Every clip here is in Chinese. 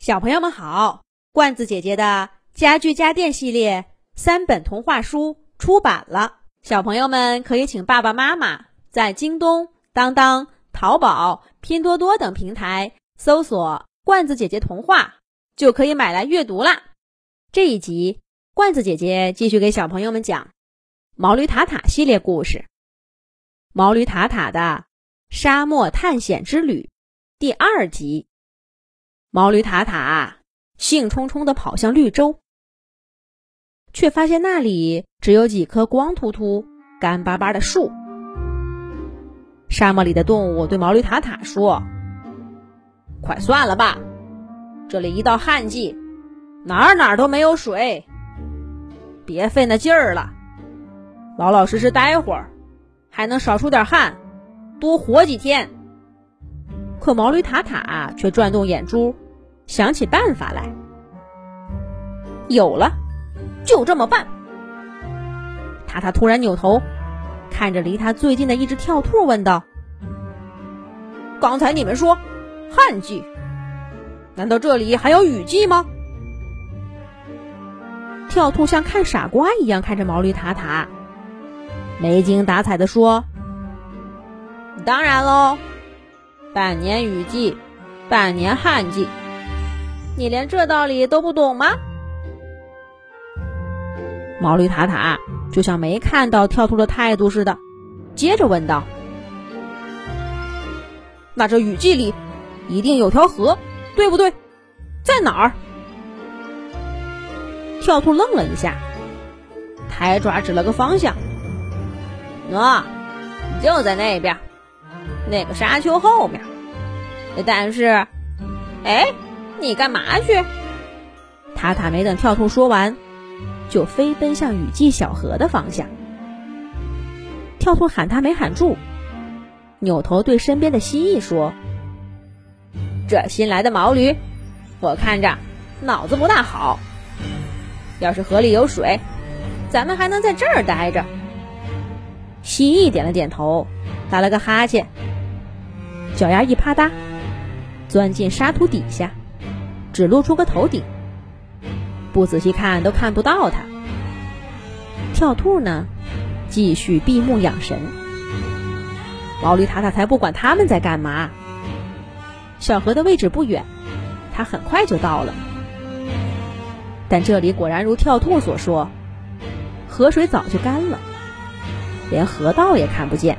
小朋友们好，罐子姐姐的家具家电系列三本童话书出版了，小朋友们可以请爸爸妈妈在京东、当当、淘宝、拼多多等平台搜索“罐子姐姐童话”，就可以买来阅读啦。这一集，罐子姐姐继续给小朋友们讲《毛驴塔塔》系列故事，《毛驴塔塔的沙漠探险之旅》第二集。毛驴塔塔兴冲冲地跑向绿洲，却发现那里只有几棵光秃秃、干巴巴的树。沙漠里的动物对毛驴塔塔说：“快算了吧，这里一到旱季，哪儿哪儿都没有水，别费那劲儿了，老老实实待会儿，还能少出点汗，多活几天。”可毛驴塔塔却转动眼珠，想起办法来。有了，就这么办。塔塔突然扭头，看着离他最近的一只跳兔，问道：“刚才你们说旱季，难道这里还有雨季吗？”跳兔像看傻瓜一样看着毛驴塔塔，没精打采的说：“当然喽。”半年雨季，半年旱季，你连这道理都不懂吗？毛驴塔塔就像没看到跳兔的态度似的，接着问道：“那这雨季里一定有条河，对不对？在哪儿？”跳兔愣了一下，抬爪指了个方向：“喏，就在那边。”那个沙丘后面，但是，哎，你干嘛去？塔塔没等跳兔说完，就飞奔向雨季小河的方向。跳兔喊他没喊住，扭头对身边的蜥蜴说：“这新来的毛驴，我看着脑子不大好。要是河里有水，咱们还能在这儿待着。”蜥蜴点了点头，打了个哈欠。脚丫一啪嗒，钻进沙土底下，只露出个头顶，不仔细看都看不到它。跳兔呢，继续闭目养神。毛驴塔塔才不管他们在干嘛。小河的位置不远，他很快就到了。但这里果然如跳兔所说，河水早就干了，连河道也看不见，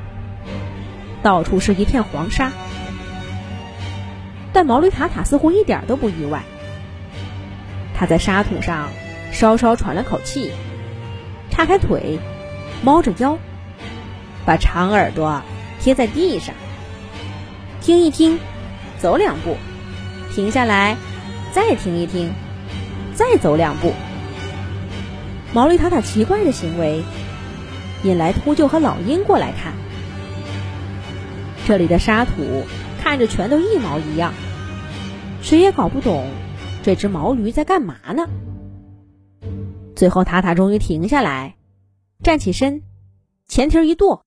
到处是一片黄沙。但毛驴塔塔似乎一点都不意外。他在沙土上稍稍喘了口气，叉开腿，猫着腰，把长耳朵贴在地上，听一听，走两步，停下来，再听一听，再走两步。毛驴塔塔奇怪的行为，引来秃鹫和老鹰过来看。这里的沙土。看着全都一毛一样，谁也搞不懂这只毛驴在干嘛呢。最后，塔塔终于停下来，站起身，前蹄一跺，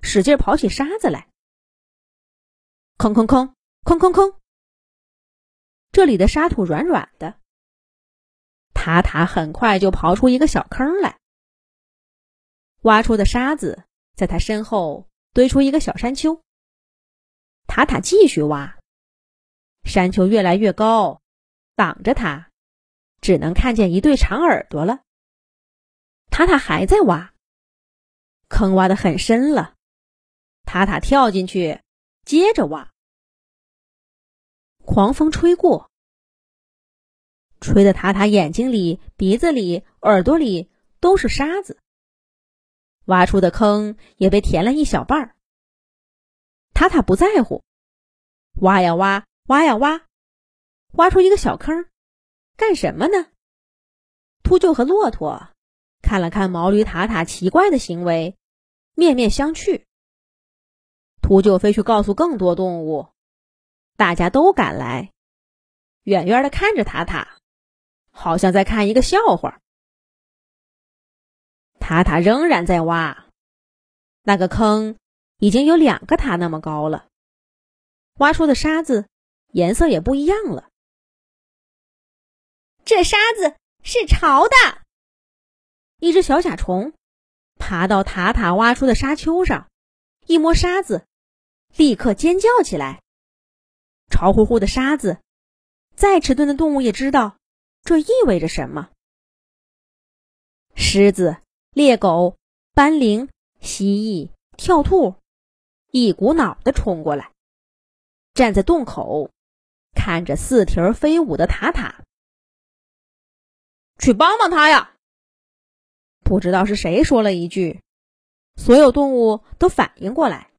使劲刨起沙子来。空空空空空空。这里的沙土软软的，塔塔很快就刨出一个小坑来。挖出的沙子在他身后堆出一个小山丘。塔塔继续挖，山丘越来越高，挡着他，只能看见一对长耳朵了。塔塔还在挖，坑挖的很深了。塔塔跳进去，接着挖。狂风吹过，吹得塔塔眼睛里、鼻子里、耳朵里都是沙子，挖出的坑也被填了一小半儿。塔塔不在乎，挖呀挖，挖呀挖，挖出一个小坑，干什么呢？秃鹫和骆驼看了看毛驴塔塔奇怪的行为，面面相觑。秃鹫飞去告诉更多动物，大家都赶来，远远的看着塔塔，好像在看一个笑话。塔塔仍然在挖，那个坑。已经有两个塔那么高了，挖出的沙子颜色也不一样了。这沙子是潮的。一只小甲虫爬到塔塔挖出的沙丘上，一摸沙子，立刻尖叫起来。潮乎乎的沙子，再迟钝的动物也知道这意味着什么。狮子、猎狗、斑羚、蜥蜴、跳兔，一股脑的冲过来，站在洞口，看着四蹄儿飞舞的塔塔。去帮帮他呀！不知道是谁说了一句，所有动物都反应过来，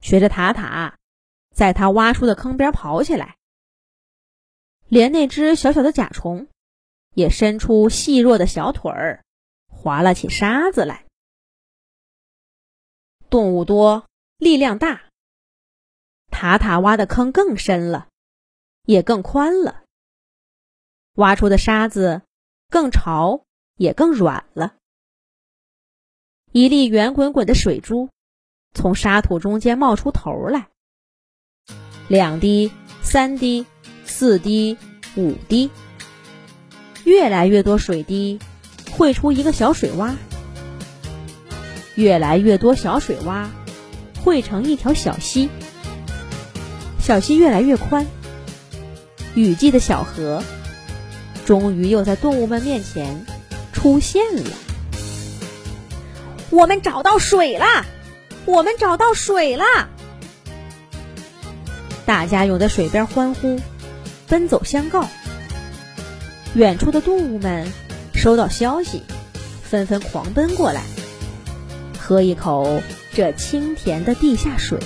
学着塔塔，在他挖出的坑边跑起来。连那只小小的甲虫，也伸出细弱的小腿儿。划了起沙子来。动物多，力量大。塔塔挖的坑更深了，也更宽了。挖出的沙子更潮，也更软了。一粒圆滚滚的水珠从沙土中间冒出头来。两滴，三滴，四滴，五滴，越来越多水滴。汇出一个小水洼，越来越多小水洼汇成一条小溪，小溪越来越宽。雨季的小河终于又在动物们面前出现了。我们找到水啦！我们找到水啦！大家涌在水边欢呼，奔走相告。远处的动物们。收到消息，纷纷狂奔过来，喝一口这清甜的地下水。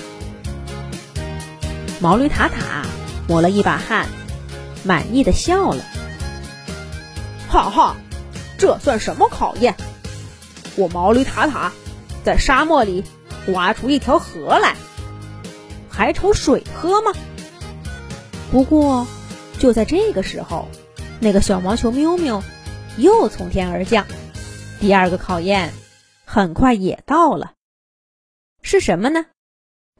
毛驴塔塔抹了一把汗，满意的笑了：“哈哈，这算什么考验？我毛驴塔塔在沙漠里挖出一条河来，还愁水喝吗？”不过，就在这个时候，那个小毛球喵喵。又从天而降，第二个考验很快也到了，是什么呢？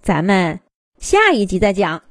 咱们下一集再讲。